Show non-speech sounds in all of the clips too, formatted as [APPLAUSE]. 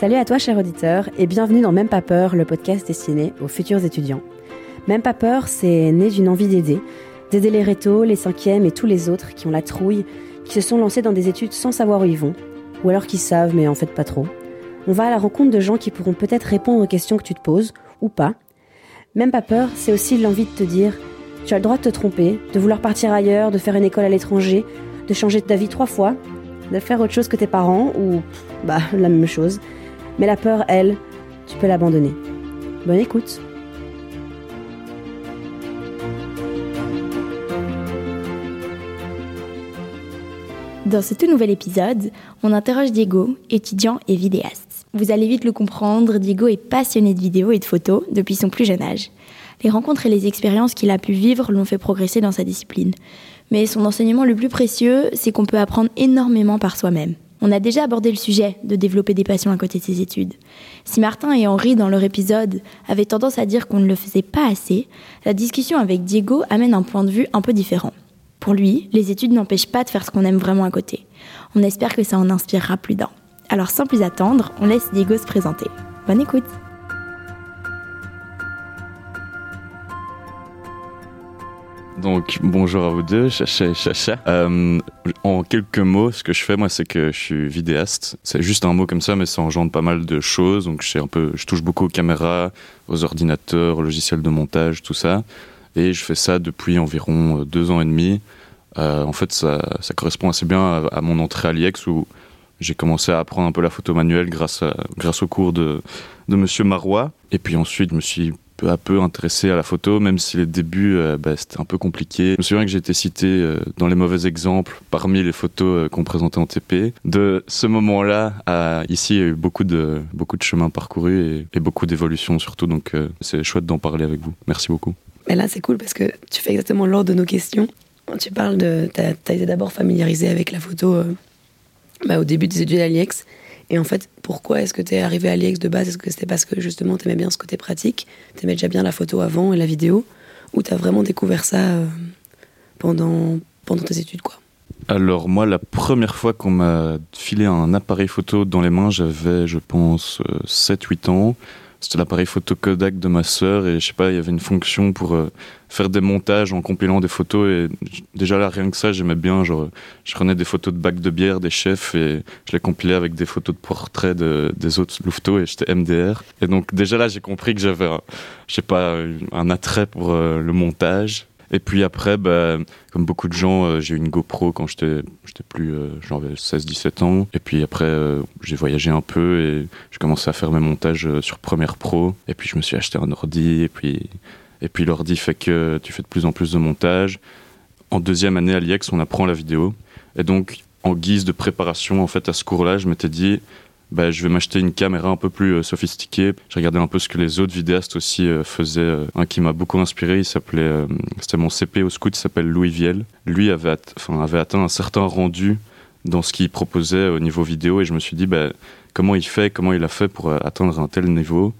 Salut à toi, cher auditeur, et bienvenue dans Même pas peur, le podcast destiné aux futurs étudiants. Même pas peur, c'est né d'une envie d'aider, d'aider les rétos, les cinquièmes et tous les autres qui ont la trouille, qui se sont lancés dans des études sans savoir où ils vont, ou alors qui savent mais en fait pas trop. On va à la rencontre de gens qui pourront peut-être répondre aux questions que tu te poses, ou pas. Même pas peur, c'est aussi l'envie de te dire tu as le droit de te tromper, de vouloir partir ailleurs, de faire une école à l'étranger, de changer ta vie trois fois, de faire autre chose que tes parents, ou bah la même chose. Mais la peur, elle, tu peux l'abandonner. Bonne écoute. Dans ce tout nouvel épisode, on interroge Diego, étudiant et vidéaste. Vous allez vite le comprendre, Diego est passionné de vidéos et de photos depuis son plus jeune âge. Les rencontres et les expériences qu'il a pu vivre l'ont fait progresser dans sa discipline. Mais son enseignement le plus précieux, c'est qu'on peut apprendre énormément par soi-même. On a déjà abordé le sujet de développer des passions à côté de ses études. Si Martin et Henri, dans leur épisode, avaient tendance à dire qu'on ne le faisait pas assez, la discussion avec Diego amène un point de vue un peu différent. Pour lui, les études n'empêchent pas de faire ce qu'on aime vraiment à côté. On espère que ça en inspirera plus d'un. Alors sans plus attendre, on laisse Diego se présenter. Bonne écoute Donc bonjour à vous deux, Chacha Chacha. Euh, en quelques mots, ce que je fais moi, c'est que je suis vidéaste. C'est juste un mot comme ça, mais ça engendre pas mal de choses. Donc je un peu, je touche beaucoup aux caméras, aux ordinateurs, aux logiciels de montage, tout ça. Et je fais ça depuis environ deux ans et demi. Euh, en fait, ça, correspond assez bien à, mon entrée à l'IEX où j'ai commencé à apprendre un peu la photo manuelle grâce, grâce au cours de, de Monsieur Marois. Et puis ensuite, je me suis peu à peu intéressé à la photo, même si les débuts, euh, bah, c'était un peu compliqué. Je me souviens que j'ai été cité euh, dans les mauvais exemples parmi les photos euh, qu'on présentait en TP. De ce moment-là à ici, il y a eu beaucoup de, beaucoup de chemin parcouru et, beaucoup d'évolution surtout, donc c'est chouette d'en parler avec vous. Merci beaucoup. Mais là, c'est cool parce que tu fais exactement l'ordre de nos questions. Tu parles de. Tu as, été d'abord familiarisé avec la photo bah, au début des études à l'IEX. Et en fait, pourquoi est-ce que tu es arrivé à l'IEX de base? Est-ce que c'était parce que justement tu aimais bien ce côté pratique? Tu aimais déjà bien la photo avant et la vidéo? Ou tu as vraiment découvert ça euh, pendant, pendant tes études quoi? Alors moi, la première fois qu'on m'a filé un appareil photo dans les mains, j'avais, je pense, 7-8 ans. C'était l'appareil photo Kodak de ma sœur et je sais pas, il y avait une fonction pour euh, faire des montages en compilant des photos et déjà là rien que ça j'aimais bien. Genre, je prenais des photos de bacs de bière des chefs et je les compilais avec des photos de portraits de, des autres louveteaux et j'étais MDR. Et donc déjà là j'ai compris que j'avais, je sais pas, un attrait pour euh, le montage. Et puis après, bah, comme beaucoup de gens, euh, j'ai eu une GoPro quand j'étais plus, euh, j'avais 16-17 ans. Et puis après, euh, j'ai voyagé un peu et j'ai commencé à faire mes montages sur Premiere Pro. Et puis je me suis acheté un ordi. Et puis, et puis l'ordi fait que tu fais de plus en plus de montages. En deuxième année à l'IEX, on apprend la vidéo. Et donc, en guise de préparation en fait à ce cours-là, je m'étais dit, bah, je vais m'acheter une caméra un peu plus euh, sophistiquée. J'ai regardé un peu ce que les autres vidéastes aussi euh, faisaient. Euh, un qui m'a beaucoup inspiré, il s'appelait, c'était mon CP au scout, il s'appelle Louis Viel. Lui avait, at avait atteint un certain rendu dans ce qu'il proposait au niveau vidéo et je me suis dit, bah, comment il fait, comment il a fait pour atteindre un tel niveau?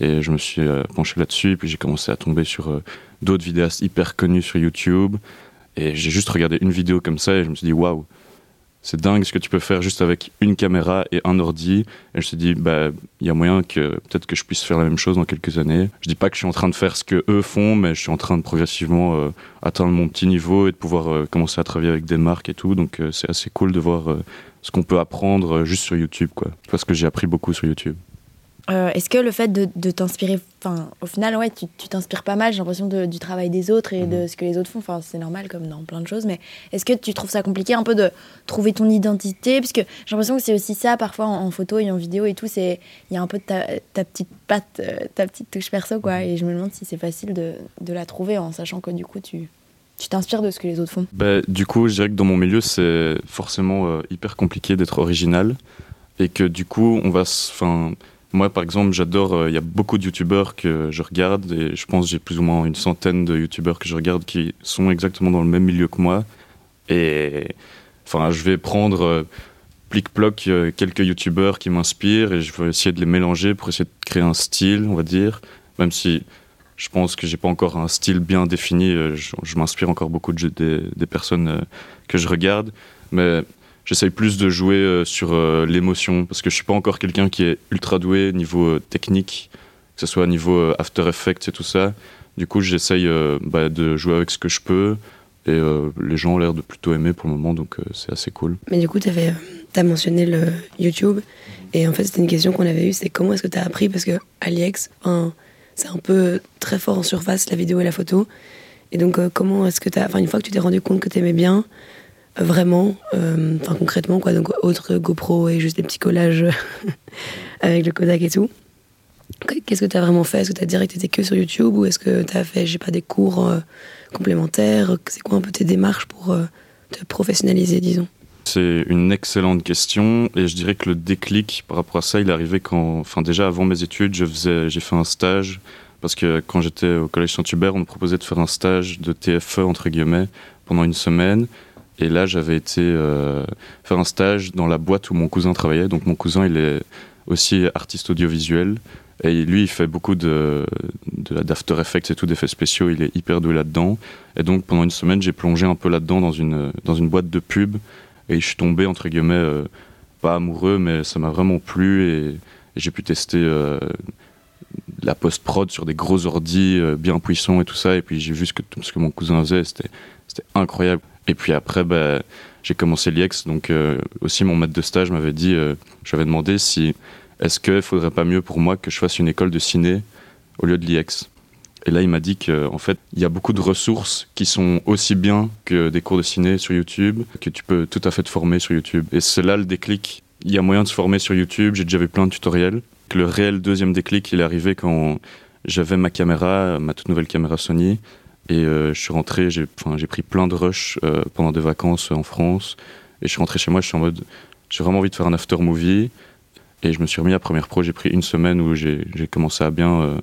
Et je me suis penché là-dessus, et puis j'ai commencé à tomber sur d'autres vidéastes hyper connus sur YouTube. Et j'ai juste regardé une vidéo comme ça et je me suis dit, waouh, c'est dingue ce que tu peux faire juste avec une caméra et un ordi. Et je me suis dit, bah, il y a moyen que peut-être que je puisse faire la même chose dans quelques années. Je dis pas que je suis en train de faire ce que eux font, mais je suis en train de progressivement euh, atteindre mon petit niveau et de pouvoir euh, commencer à travailler avec des marques et tout. Donc euh, c'est assez cool de voir ce qu'on peut apprendre juste sur YouTube, quoi. Parce que j'ai appris beaucoup sur YouTube. Euh, Est-ce que le fait de, de t'inspirer, enfin, au final, ouais, tu t'inspires pas mal, j'ai l'impression, du travail des autres et mmh. de ce que les autres font. Enfin, c'est normal comme dans plein de choses, mais est-ce que tu trouves ça compliqué un peu de trouver ton identité? Parce que j'ai l'impression que c'est aussi ça, parfois, en, en, photo et en vidéo et tout, il y a un peu de ta, ta petite patte, euh, ta petite touche perso, quoi. Et je me demande si c'est facile de, de, la trouver en sachant que du coup, tu. Tu t'inspires de ce que les autres font bah, Du coup, je dirais que dans mon milieu, c'est forcément euh, hyper compliqué d'être original. Et que du coup, on va. Enfin, moi, par exemple, j'adore. Il euh, y a beaucoup de youtubeurs que je regarde et je pense j'ai plus ou moins une centaine de youtubeurs que je regarde qui sont exactement dans le même milieu que moi. Et enfin, je vais prendre euh, plic-ploc euh, quelques youtubeurs qui m'inspirent et je vais essayer de les mélanger pour essayer de créer un style, on va dire. Même si je pense que j'ai pas encore un style bien défini, euh, je, m'inspire encore beaucoup de, des, des personnes que je regarde. Mais j'essaye plus de jouer sur l'émotion parce que je suis pas encore quelqu'un qui est ultra doué niveau technique, que ce soit niveau After Effects et tout ça. Du coup, j'essaye bah, de jouer avec ce que je peux et les gens ont l'air de plutôt aimer pour le moment, donc c'est assez cool. Mais du coup, tu as mentionné le YouTube et en fait, c'était une question qu'on avait eue, c'est comment est-ce que tu as appris Parce que AliEx, c'est un peu très fort en surface, la vidéo et la photo. Et donc, euh, comment est-ce que tu as, enfin, une fois que tu t'es rendu compte que tu aimais bien, euh, vraiment, euh, enfin, concrètement, quoi, donc autre GoPro et juste des petits collages [LAUGHS] avec le Kodak et tout, qu'est-ce que tu as vraiment fait? Est-ce que tu as direct été que sur YouTube ou est-ce que tu as fait, j'ai pas, des cours complémentaires? C'est quoi un peu tes démarches pour te professionnaliser, disons? C'est une excellente question et je dirais que le déclic par rapport à ça, il est arrivé quand, enfin déjà avant mes études, j'ai fait un stage parce que quand j'étais au collège Saint-Hubert, on me proposait de faire un stage de TFE entre guillemets pendant une semaine et là j'avais été euh, faire un stage dans la boîte où mon cousin travaillait. Donc mon cousin, il est aussi artiste audiovisuel et lui, il fait beaucoup de, d'After Effects et tout, d'effets spéciaux. Il est hyper doué là-dedans. Et donc, pendant une semaine, j'ai plongé un peu là-dedans dans une, dans une boîte de pub et je suis tombé, entre guillemets, euh, pas amoureux, mais ça m'a vraiment plu et, j'ai pu tester euh, la post-prod sur des gros ordis bien puissants et tout ça. Et puis j'ai vu ce que, ce que mon cousin faisait, c'était incroyable. Et puis après, bah, j'ai commencé l'IEX, donc aussi mon maître de stage m'avait dit, je j'avais demandé si est-ce qu'il faudrait pas mieux pour moi que je fasse une école de ciné au lieu de l'IEX et là, il m'a dit qu'en fait, il y a beaucoup de ressources qui sont aussi bien que des cours de ciné sur YouTube, que tu peux tout à fait te former sur YouTube. Et c'est là le déclic. Il y a moyen de se former sur YouTube, j'ai déjà vu plein de tutoriels. Le réel deuxième déclic, il est arrivé quand j'avais ma caméra, ma toute nouvelle caméra Sony, et euh, je suis rentré, j'ai pris plein de rushs euh, pendant des vacances en France, et je suis rentré chez moi, je suis en mode, j'ai vraiment envie de faire un after movie, et je me suis remis à Première Pro, j'ai pris une semaine où j'ai commencé à bien... Euh,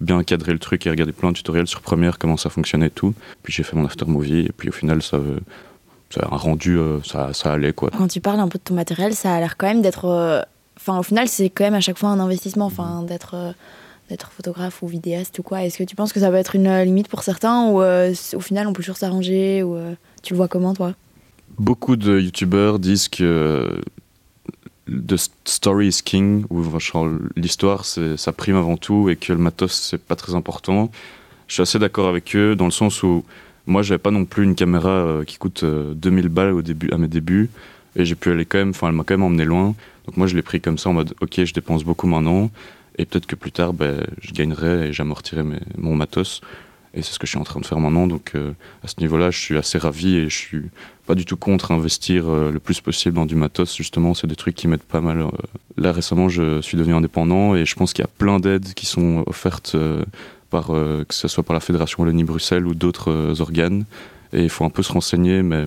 bien cadrer le truc et regarder plein de tutoriels sur Premiere, comment ça fonctionnait et tout. Puis j'ai fait mon after movie et puis au final, ça, ça a rendu, euh, ça, ça allait quoi. Quand tu parles un peu de ton matériel, ça a l'air quand même d'être. Euh, enfin, au final, c'est quand même à chaque fois un investissement, enfin, d'être. Euh, d'être photographe ou vidéaste ou quoi Est-ce que tu penses que ça va être une limite pour certains ou au final on peut toujours s'arranger ou tu le vois comment toi? Beaucoup de youtubeurs disent que the story is king, où l'histoire ça prime avant tout et que le matos c'est pas très important. Je suis assez d'accord avec eux dans le sens où moi j'avais pas non plus une caméra euh, qui coûte 2000 euh, balles au début, à mes débuts et j'ai pu aller quand même, enfin elle m'a quand même emmené loin. Donc moi je l'ai pris comme ça en mode ok je dépense beaucoup maintenant et peut-être que plus tard ben, je gagnerai et j'amortirai mon matos. Et c'est ce que je suis en train de faire maintenant. Donc euh, à ce niveau-là, je suis assez ravi et je suis pas du tout contre investir euh, le plus possible dans du matos. Justement, c'est des trucs qui m'aident pas mal. Euh. Là récemment, je suis devenu indépendant et je pense qu'il y a plein d'aides qui sont offertes par que ce soit par la Fédération Wallonie-Bruxelles ou d'autres organes. Et il faut un peu se renseigner, mais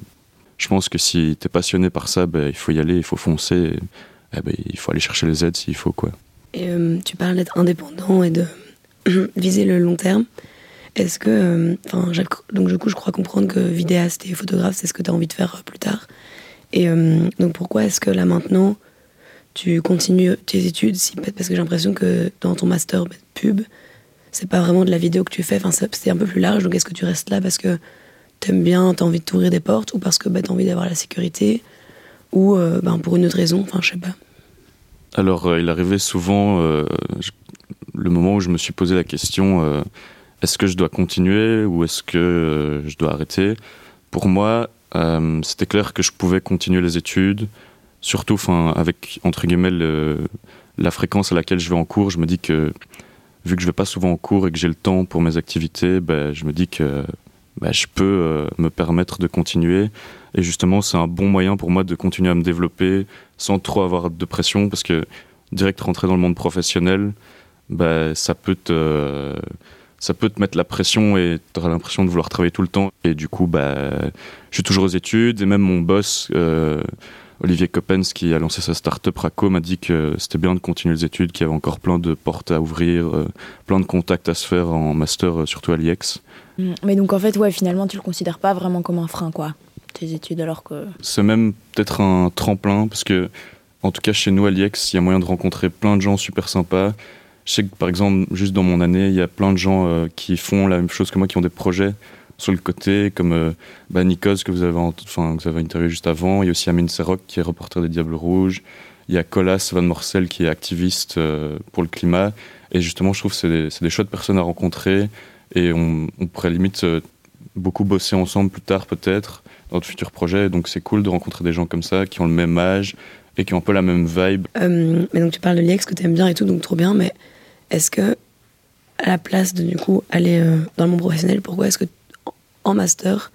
je pense que si tu es passionné par ça, ben, il faut y aller, il faut foncer. Eh ben, il faut aller chercher les aides s'il faut. Quoi. Et tu parles d'être indépendant et de [CLEARS THROAT] viser le long terme. Est-ce que, euh, donc du coup, je crois comprendre que vidéaste et photographe, c'est ce que tu as envie de faire euh, plus tard. Et euh, donc pourquoi est-ce que là maintenant, tu continues tes études si Parce que j'ai l'impression que dans ton master pub, c'est pas vraiment de la vidéo que tu fais, enfin, c'est un peu plus large. Donc est-ce que tu restes là parce que t'aimes bien, t'as envie de t'ouvrir des portes ou parce que bah, t'as envie d'avoir la sécurité ou ben, pour une autre raison, enfin, je sais pas. Alors, il arrivait souvent le moment où je me suis posé la question est-ce que je dois continuer ou est-ce que euh, je dois arrêter? Pour moi, euh, c'était clair que je pouvais continuer les études, surtout avec, entre guillemets, la fréquence à laquelle je vais en cours. Je me dis que, vu que je vais pas souvent en cours et que j'ai le temps pour mes activités, ben, je me dis que ben, je peux euh, me permettre de continuer. Et justement, c'est un bon moyen pour moi de continuer à me développer sans trop avoir de pression, parce que direct rentrer dans le monde professionnel, ben, ça peut te ça peut te mettre la pression et tu auras l'impression de vouloir travailler tout le temps. Et du coup, bah, je suis toujours aux études. Et même mon boss, euh, Olivier Coppens, qui a lancé sa start-up Raco, m'a dit que c'était bien de continuer les études, qu'il y avait encore plein de portes à ouvrir, euh, plein de contacts à se faire en master, euh, surtout à l'IEX. Mm. Mais donc en fait, ouais, finalement, tu le considères pas vraiment comme un frein, quoi, tes études, alors que. C'est même peut-être un tremplin, parce que, en tout cas, chez nous à l'IEX, il y a moyen de rencontrer plein de gens super sympas. Je sais que par exemple, juste dans mon année, il y a plein de gens euh, qui font la même chose que moi, qui ont des projets sur le côté, comme euh, bah, Nikos que vous avez, enfin, avez interviewé juste avant. Il y a aussi Amine Serok qui est reporter des Diables Rouges. Il y a Colas Van Morcel qui est activiste euh, pour le climat. Et justement, je trouve que c'est des, des, chouettes personnes à rencontrer. Et on, pourrait limite euh, beaucoup bosser ensemble plus tard, peut-être, dans de futurs projets. Donc c'est cool de rencontrer des gens comme ça, qui ont le même âge et qui ont un peu la même vibe. Mais donc tu parles de l'IEX que tu aimes bien et tout, donc trop bien. Mais est-ce que, à la place de du coup aller dans le monde professionnel, pourquoi est-ce que en master,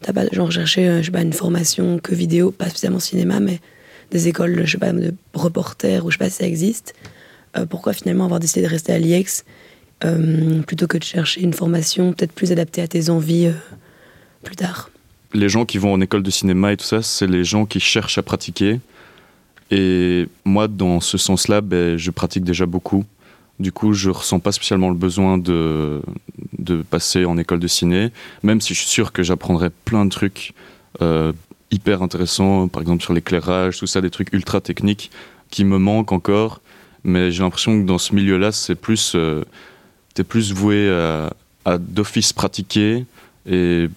t'as pas genre cherché, euh, je sais pas, une formation que vidéo, pas spécialement cinéma, mais des écoles, je sais pas, de reporters ou je sais pas si ça existe. Euh, pourquoi finalement avoir décidé de rester à l'IEX euh, plutôt que de chercher une formation peut-être plus adaptée à tes envies plus tard? Les gens qui vont en école de cinéma et tout ça, c'est les gens qui cherchent à pratiquer. Et moi, dans ce sens-là, ben, je pratique déjà beaucoup. Du coup, je ressens pas spécialement le besoin de, de passer en école de ciné, même si je suis sûr que j'apprendrai plein de trucs euh, hyper intéressants, par exemple sur l'éclairage, tout ça, des trucs ultra techniques qui me manquent encore. Mais j'ai l'impression que dans ce milieu-là, c'est plus, euh, plus voué à, à d'office pratiquer et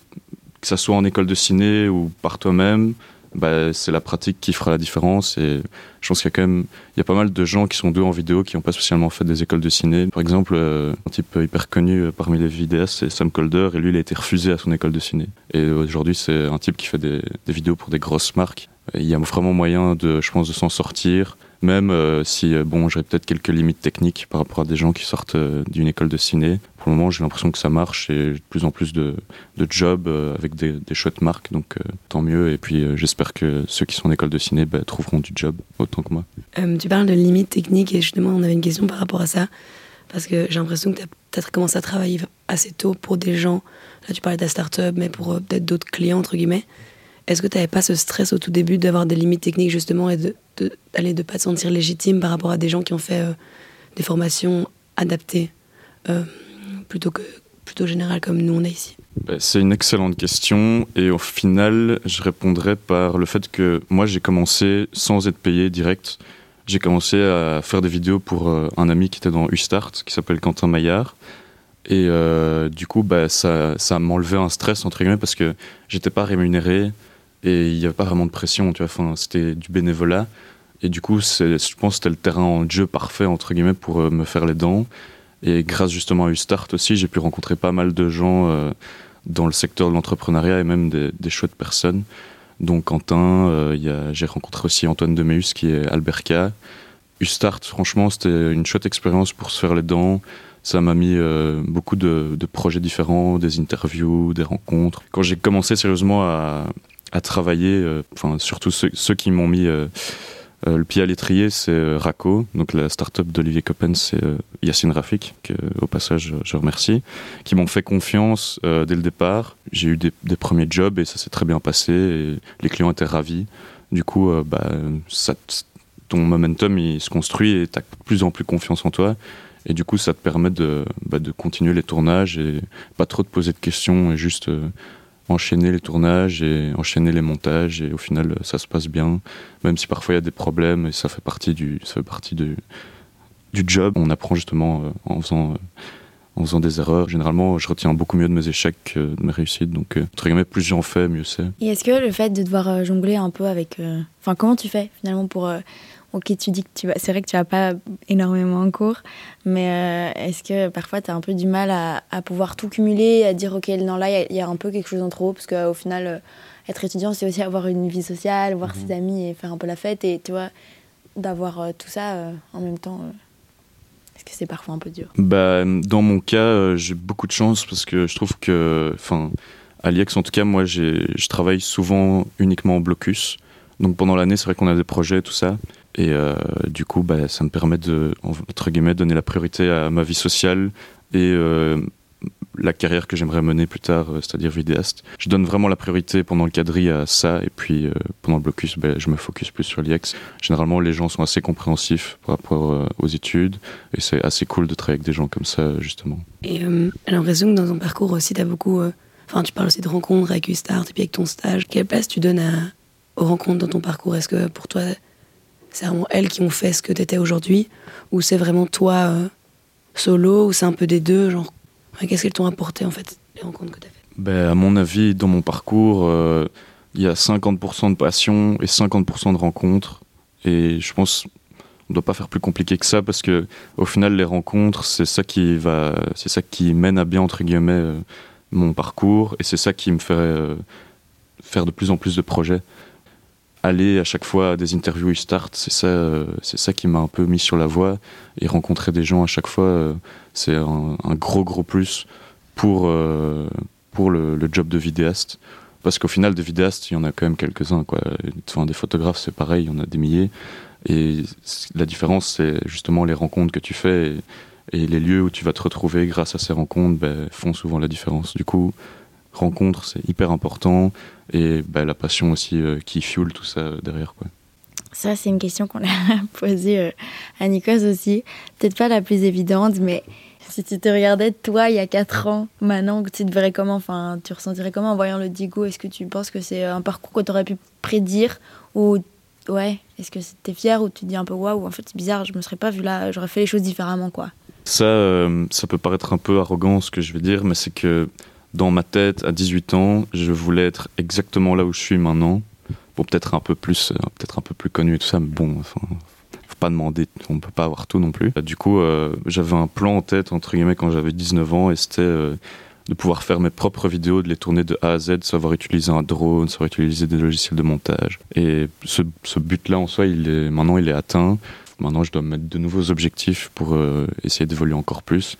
que ça soit en école de ciné ou par toi-même, bah, c'est la pratique qui fera la différence. Et je pense qu'il y a quand même il y a pas mal de gens qui sont doués en vidéo qui n'ont pas spécialement fait des écoles de ciné. Par exemple, euh, un type hyper connu euh, parmi les vidéastes, c'est Sam Colder, et lui, il a été refusé à son école de ciné. Et aujourd'hui, c'est un type qui fait des, des vidéos pour des grosses marques. Il y a vraiment moyen, de, je pense, de s'en sortir même euh, si euh, bon j'aurais peut-être quelques limites techniques par rapport à des gens qui sortent euh, d'une école de ciné. Pour le moment, j'ai l'impression que ça marche et de plus en plus de, de jobs avec des, chouettes marques, donc tant mieux. Et puis j'espère que ceux qui sont en école de ciné bah, trouveront du job autant que moi. tu parles de limites techniques et justement, on avait une question par rapport à ça parce que j'ai l'impression que tu as peut-être commencé à travailler assez tôt pour des gens. Là, tu parlais de la start-up, mais pour peut-être d'autres clients entre guillemets. Est-ce que tu n'avais pas ce stress au tout début d'avoir des limites techniques justement et de d'aller de, pas te sentir légitime par rapport à des gens qui ont fait euh, des formations adaptées euh, plutôt que plutôt générales comme nous on est ici? C'est une excellente question et au final je répondrais par le fait que moi j'ai commencé sans être payé direct. J'ai commencé à faire des vidéos pour euh, un ami qui était dans Ustart qui s'appelle Quentin Maillard. Et du coup, bah, ça, ça m'enlevait un stress, entre guillemets, parce que j'étais pas rémunéré et il n'y avait pas vraiment de pression, tu vois. C'était du bénévolat. Et du coup, je pense que c'était le terrain en jeu parfait, entre guillemets, pour euh, me faire les dents. Et grâce justement à Ustart aussi, j'ai pu rencontrer pas mal de gens euh, dans le secteur de l'entrepreneuriat et même des, chouettes personnes. Donc Quentin, euh, j'ai rencontré aussi Antoine Demeus qui est Alberca. Ustart, franchement, c'était une chouette expérience pour se faire les dents. Ça m'a mis beaucoup de, de, projets différents, des interviews, des rencontres. Quand j'ai commencé sérieusement à, à travailler, euh, enfin surtout ceux, qui m'ont mis euh, le pied à l'étrier, c'est Raco, donc la start-up d'Olivier Coppen, c'est Yacine Rafik, que au passage je remercie, qui m'ont fait confiance dès le départ. J'ai eu des, premiers jobs et ça s'est très bien passé et les clients étaient ravis. Du coup, bah, ton momentum il se construit et tu as de plus en plus confiance en toi. Et du coup, ça te permet de, bah, continuer les tournages et pas trop te poser de questions et juste euh, enchaîner les tournages et enchaîner les montages. Et au final, ça se passe bien, même si parfois il y a des problèmes et ça fait partie du, ça fait partie du, du job. On apprend justement euh, en faisant. Euh, en faisant des erreurs. Généralement, je retiens beaucoup mieux de mes échecs que de mes réussites. Donc, entre guillemets, plus j'en fais, mieux c'est. Et est-ce que le fait de devoir jongler un peu avec. Enfin, comment tu fais finalement pour ok, tu dis que tu vas, c'est vrai que tu vas pas énormément en cours, mais euh, est-ce que parfois tu as un peu du mal à, à, pouvoir tout cumuler, à dire ok, non là il y, y, a un peu quelque chose en trop, parce qu'au final, euh, être étudiant c'est aussi avoir une vie sociale, voir mmh. ses amis et faire un peu la fête, et tu vois, d'avoir euh, tout ça en même temps. Est-ce que c'est parfois un peu dur? Bah, Dans mon cas, j'ai beaucoup de chance parce que je trouve que, enfin, à l'IEX en tout cas, moi je travaille souvent uniquement en blocus. Donc pendant l'année, c'est vrai qu'on a des projets, tout ça. Et euh, du coup, bah, ça me permet de, entre guillemets, donner la priorité à ma vie sociale et euh, la carrière que j'aimerais mener plus tard, euh, c'est-à-dire vidéaste. Je donne vraiment la priorité pendant le quadri à ça, et puis pendant le blocus, bah, je me focus plus sur l'IEX. Généralement, les gens sont assez compréhensifs par rapport aux études, et c'est assez cool de travailler avec des gens comme ça, justement. Et euh, l'impression que dans ton parcours aussi, tu beaucoup. Enfin, tu parles aussi de rencontres avec Ustart et puis avec ton stage. Quelle place tu donnes aux rencontres dans ton parcours? Est-ce que pour toi, c'est vraiment elles qui ont fait ce que tu étais aujourd'hui Ou c'est vraiment toi euh, solo Ou c'est un peu des deux genre, Qu'est-ce qu'elles t'ont apporté en fait, les rencontres que tu as faites? Ben, À mon avis, dans mon parcours, euh, il y a 50% de passion et 50% de rencontres. Et je pense on ne doit pas faire plus compliqué que ça parce que au final les rencontres c'est ça qui va c'est ça qui mène à bien entre guillemets euh, mon parcours et c'est ça qui me fait faire de plus en plus de projets aller à chaque fois à des interviews start c'est ça euh, c'est ça qui m'a un peu mis sur la voie. Et rencontrer des gens à chaque fois c'est un, gros gros plus pour pour le, job de vidéaste. Parce qu'au final des vidéastes il y en a quand même quelques-uns quoi. Enfin, des photographes c'est pareil il y en a des milliers. Et la différence, c'est justement les rencontres que tu fais et, et, les lieux où tu vas te retrouver grâce à ces rencontres ben, font souvent la différence. Du coup, rencontre, c'est hyper important et ben, la passion aussi euh, qui fuel tout ça derrière. Quoi. Ça, c'est une question qu'on [LAUGHS] a posée euh, à Nikos aussi. Peut-être pas la plus évidente, mais si tu te regardais toi il y a 4 ans, maintenant, tu te verrais comment? Enfin, tu ressentirais comment en voyant le Digo? Est-ce que tu penses que c'est un parcours que tu aurais pu prédire? Ou ouais, est-ce que t'es fier ou tu te dis un peu waouh, en fait c'est bizarre, je me serais pas vu là, j'aurais fait les choses différemment quoi? Ça, euh, ça peut paraître un peu arrogant ce que je vais dire, mais c'est que dans ma tête, à 18 ans, je voulais être exactement là où je suis maintenant, pour peut-être un peu plus, euh, peut-être un peu plus connu et tout ça, mais bon, enfin, faut pas demander, on peut pas avoir tout non plus. Du coup, euh, j'avais un plan en tête entre guillemets quand j'avais 19 ans et c'était euh, de pouvoir faire mes propres vidéos, de les tourner de A à Z, savoir utiliser un drone, savoir utiliser des logiciels de montage. Et ce, but-là en soi, il est, maintenant il est atteint. Maintenant, je dois me mettre de nouveaux objectifs pour essayer d'évoluer encore plus.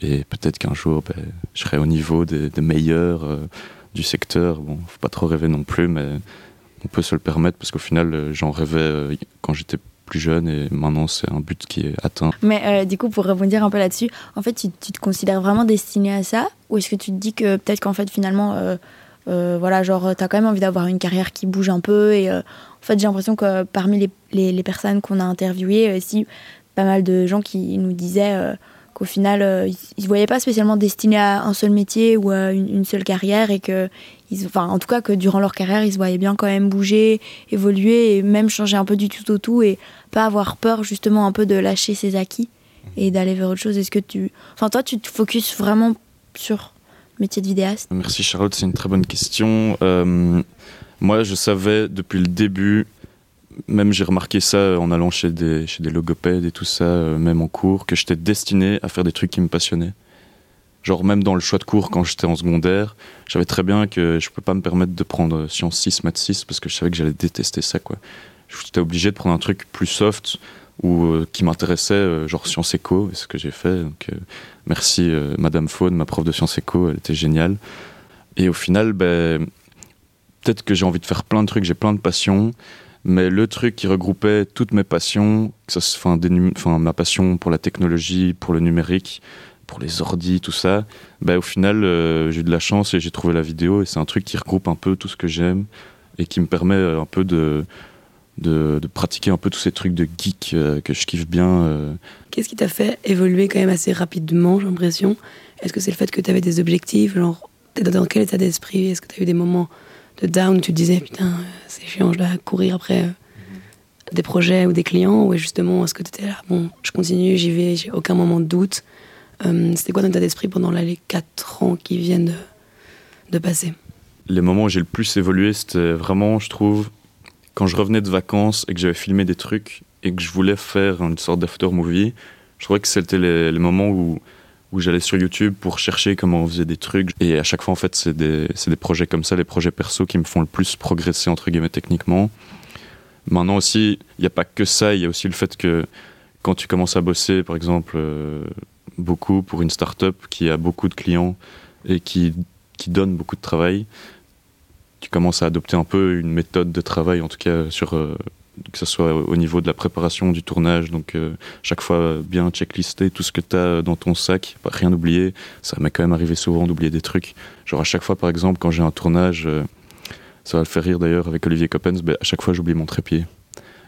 Et peut-être qu'un jour, ben, je serai au niveau des, meilleurs euh, du secteur. Bon, faut pas trop rêver non plus, mais on peut se le permettre parce qu'au final, j'en rêvais euh, quand j'étais plus jeune et maintenant c'est un but qui est atteint. Mais euh, du coup, pour rebondir un peu là-dessus, en fait, tu, te considères vraiment destiné à ça? Ou est-ce que tu te dis que peut-être qu'en fait, finalement, euh, euh, voilà, genre, tu as quand même envie d'avoir une carrière qui bouge un peu et euh, en fait, j'ai l'impression que parmi les, les, les personnes qu'on a interviewées, aussi, pas mal de gens qui nous disaient euh, qu'au final, euh, ils ne se voyaient pas spécialement destinés à un seul métier ou à une, seule carrière et que, ils, enfin, en tout cas, que durant leur carrière, ils se voyaient bien quand même bouger, évoluer et même changer un peu du tout au tout et pas avoir peur justement un peu de lâcher ses acquis et d'aller vers autre chose. Est-ce que tu, enfin, toi, tu te focuses vraiment sur le métier de vidéaste? Merci Charlotte, c'est une très bonne question. Euh, moi, je savais depuis le début même j'ai remarqué ça en allant chez des, chez des logopèdes et tout ça, euh, même en cours, que j'étais destiné à faire des trucs qui me passionnaient. Genre même dans le choix de cours quand j'étais en secondaire, je savais très bien que je peux pas me permettre de prendre sciences 6, maths 6 parce que je savais que j'allais détester ça. quoi. J'étais obligé de prendre un truc plus soft ou euh, qui m'intéressait, euh, genre sciences éco, c'est ce que j'ai fait. Donc, euh, merci euh, Madame Faune, ma prof de sciences éco, elle était géniale. Et au final, ben, peut-être que j'ai envie de faire plein de trucs, j'ai plein de passions, mais le truc qui regroupait toutes mes passions, que ça, des, enfin, ma passion pour la technologie, pour le numérique, pour les ordis, tout ça, bah, au final, euh, j'ai eu de la chance et j'ai trouvé la vidéo et c'est un truc qui regroupe un peu tout ce que j'aime et qui me permet euh, un peu de, de, pratiquer un peu tous ces trucs de geek euh, que je kiffe bien. Qu'est-ce qui t'a fait évoluer quand même assez rapidement, j'ai l'impression? Est-ce que c'est le fait que tu avais des objectifs genre, Dans quel état d'esprit? Est-ce que tu as eu des moments de down tu te disais putain, c'est chiant, je dois courir après euh, des projets ou des clients Ou justement, est-ce que tu étais là, bon, je continue, j'y vais, j'ai aucun moment de doute. Euh, C'était quoi ton état d'esprit pendant les 4 ans qui viennent de, de passer? Les moments où j'ai le plus évolué, c'était vraiment, je trouve, quand je revenais de vacances et que j'avais filmé des trucs et que je voulais faire une sorte d'after movie, je trouvais que c'était les, moments où, où j'allais sur YouTube pour chercher comment on faisait des trucs. Et à chaque fois, en fait, c'est des, des projets comme ça, les projets perso qui me font le plus progresser, entre guillemets, techniquement. Maintenant aussi, il n'y a pas que ça, il y a aussi le fait que quand tu commences à bosser, par exemple, euh, beaucoup pour une start-up qui a beaucoup de clients et qui, qui donne beaucoup de travail, tu commences à adopter un peu une méthode de travail, en tout cas sur euh, que ce soit au niveau de la préparation du tournage, donc euh, chaque fois bien checklister tout ce que tu as dans ton sac, rien oublier. Ça m'est quand même arrivé souvent d'oublier des trucs. Genre à chaque fois, par exemple, quand j'ai un tournage, euh, ça va le faire rire d'ailleurs avec Olivier Coppens, bah, à chaque fois j'oublie mon trépied.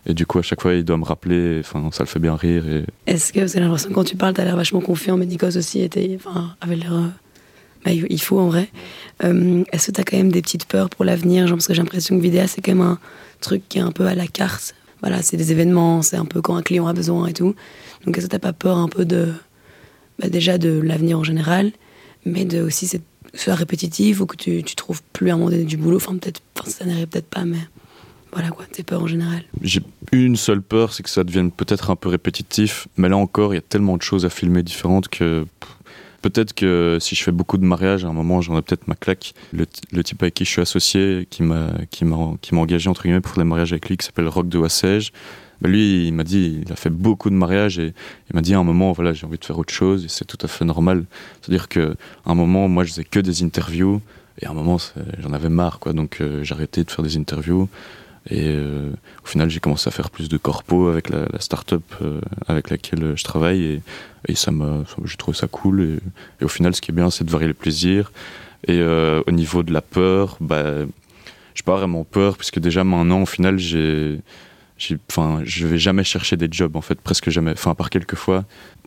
Et du coup, à chaque fois, il doit me rappeler, enfin, ça le fait bien rire. Est-ce que vous avez l'impression quand tu parles, tu as l'air vachement confiant, mais Nikos aussi était, avait l'air. Euh, bah, il faut en vrai. Est-ce que tu as quand même des petites peurs pour l'avenir? Parce que j'ai l'impression que Vidéa, c'est quand même un truc qui est un peu à la carte. Voilà, c'est des événements, c'est un peu quand un client a besoin et tout. Donc est-ce que tu pas peur un peu de. Bah, déjà de l'avenir en général, mais de aussi cette soit répétitif ou que tu, tu trouves plus à un moment donné du boulot? Enfin, peut-être, enfin, ça n'arrive peut-être pas, mais voilà quoi, tes peurs en général. J'ai une seule peur, c'est que ça devienne peut-être un peu répétitif. Mais là encore, il y a tellement de choses à filmer différentes que peut-être que si je fais beaucoup de mariages, à un moment, j'en ai peut-être ma claque. Le, type avec qui je suis associé, qui m'a qui m'a qui m'a engagé entre guillemets pour les mariages avec lui, qui s'appelle Rock de Wassège. Bah, lui, il m'a dit, il a fait beaucoup de mariages et il m'a dit à un moment, voilà, j'ai envie de faire autre chose et c'est tout à fait normal. C'est-à-dire que à un moment, moi, je faisais que des interviews et à un moment, j'en avais marre, quoi. Donc, euh, j'ai arrêté de faire des interviews et euh, au final, j'ai commencé à faire plus de corpo avec la, la start-up euh, avec laquelle je travaille et, ça m'a, j'ai trouvé ça cool et, au final, ce qui est bien, c'est de varier les plaisirs. Et euh, au niveau de la peur, bah, j'ai pas vraiment peur puisque déjà maintenant, au final, j'ai enfin, je vais jamais chercher des jobs en fait, presque jamais. Enfin, à part quelques fois,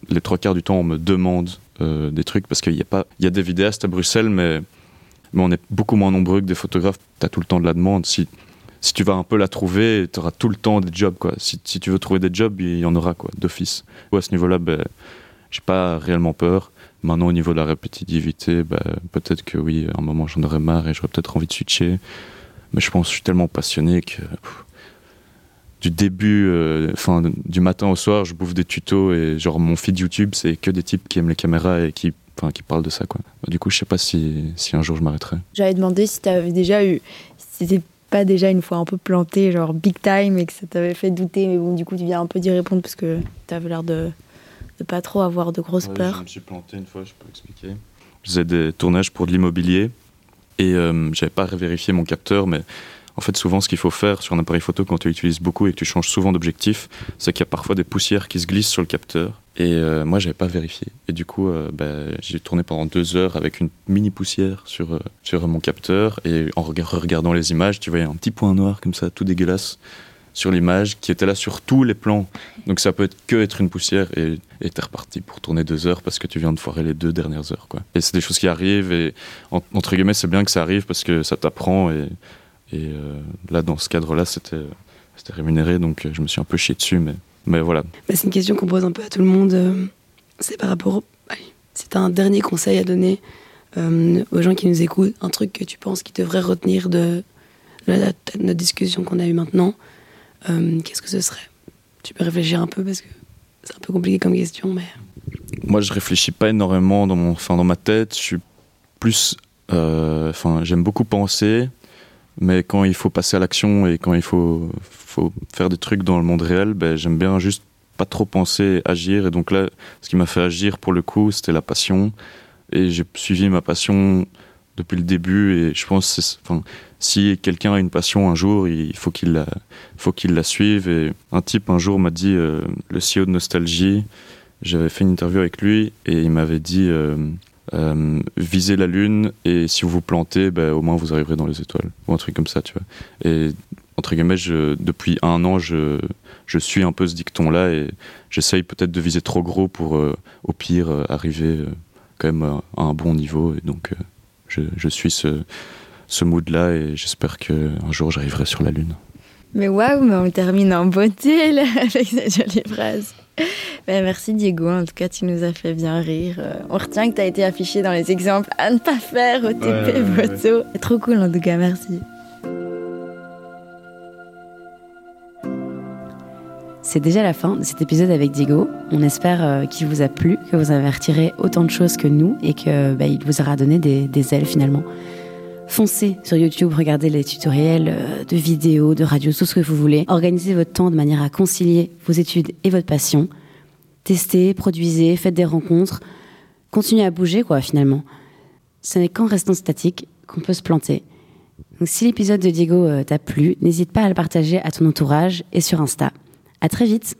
les trois quarts du temps, on me demande des trucs parce qu'il y a pas, il y a des vidéastes à Bruxelles, mais mais on est beaucoup moins nombreux que des photographes. T'as tout le temps de la demande. Si si tu vas un peu la trouver, tu auras tout le temps des jobs quoi. Si, tu veux trouver des jobs, il y en aura quoi, d'office. Ouais, à ce niveau-là, ben, j'ai pas réellement peur. Maintenant, au niveau de la répétitivité, ben, peut-être que oui, à un moment, j'en aurais marre et j'aurais peut-être envie de switcher. Mais je pense que je suis tellement passionné que du début, euh, enfin du matin au soir, je bouffe des tutos et genre mon feed YouTube, c'est que des types qui aiment les caméras et qui, enfin, qui parlent de ça quoi. Bah, du coup, je sais pas si, si un jour je m'arrêterai. J'avais demandé si t'avais déjà eu. Pas déjà une fois un peu planté, genre big time, et que ça t'avait fait douter, mais bon, du coup, tu viens un peu d'y répondre parce que t'avais l'air de, de pas trop avoir de grosses peurs. Je me suis planté une fois, je peux expliquer. Je faisais des tournages pour de l'immobilier et euh, j'avais pas vérifié mon capteur, mais en fait, souvent, ce qu'il faut faire sur un appareil photo quand tu l'utilises beaucoup et que tu changes souvent d'objectif, c'est qu'il y a parfois des poussières qui se glissent sur le capteur. Et euh, moi, j'avais pas vérifié. Et du coup, euh, bah, j'ai tourné pendant deux heures avec une mini poussière sur, euh, sur mon capteur. Et en rega- regardant les images, tu voyais un petit point noir comme ça, tout dégueulasse, sur l'image, qui était là sur tous les plans. Donc ça peut être que être une poussière. Et t'es reparti pour tourner deux heures parce que tu viens de foirer les deux dernières heures. Et c'est des choses qui arrivent. Et en- entre guillemets, c'est bien que ça arrive parce que ça t'apprend. Et euh, là, dans ce cadre-là, c'était c'était rémunéré. Donc euh, je me suis un peu chié dessus. Mais, mais voilà. Bah, c'est une question qu'on pose un peu à tout le monde. euh, c'est par rapport au. C'est un dernier conseil à donner euh, aux gens qui nous écoutent. Un truc que tu penses qu'ils devraient retenir de, de la- de notre discussion qu'on a eue maintenant. Euh, Qu'est-ce que ce serait? Tu peux réfléchir un peu parce que c'est un peu compliqué comme question, mais. Moi, je réfléchis pas énormément dans, mon, enfin, dans ma tête. Je suis plus. euh, Enfin, j'aime beaucoup penser. Mais quand il faut passer à l'action et quand il faut, faire des trucs dans le monde réel, ben, j'aime bien juste pas trop penser, agir. Et donc là, ce qui m'a fait agir pour le coup, c'était la passion. Et j'ai suivi ma passion depuis le début. Et je pense, que si quelqu'un a une passion un jour, il faut qu'il la, faut qu'il la suive. Et un type un jour m'a dit, euh, le CEO de Nostalgie, j'avais fait une interview avec lui et il m'avait dit euh, euh, visez la lune et si vous vous plantez, ben, au moins vous arriverez dans les étoiles ou un truc comme ça, tu vois. Et entre guillemets, depuis un an, je, je suis un peu ce dicton-là et j'essaye peut-être de viser trop gros pour, euh, au pire, euh, arriver euh, quand même à, un bon niveau. Et donc, je, je suis ce, ce mood-là et j'espère qu'un jour j'arriverai sur la lune. Mais waouh, mais on termine en beauté là, [LAUGHS] avec cette jolie phrase. [LAUGHS] Ben, merci Diego, en tout cas tu nous as fait bien rire. Euh, On retient que tu as été affiché dans les exemples à ne pas faire au TP ouais. Trop cool en tout cas, merci. C'est déjà la fin de cet épisode avec Diego. On espère euh, qu'il vous a plu, que vous avez retiré autant de choses que nous et que bah, il vous aura donné des, des ailes finalement. Foncez sur YouTube, regardez les tutoriels euh, de vidéos, de radio, tout ce que vous voulez. Organisez votre temps de manière à concilier vos études et votre passion. Testez, produisez, faites des rencontres. Continuez à bouger quoi finalement. Ce n'est qu'en restant statique qu'on peut se planter. Donc si l'épisode de Diego euh, t'a plu, n'hésite pas à le partager à ton entourage et sur Insta. À très vite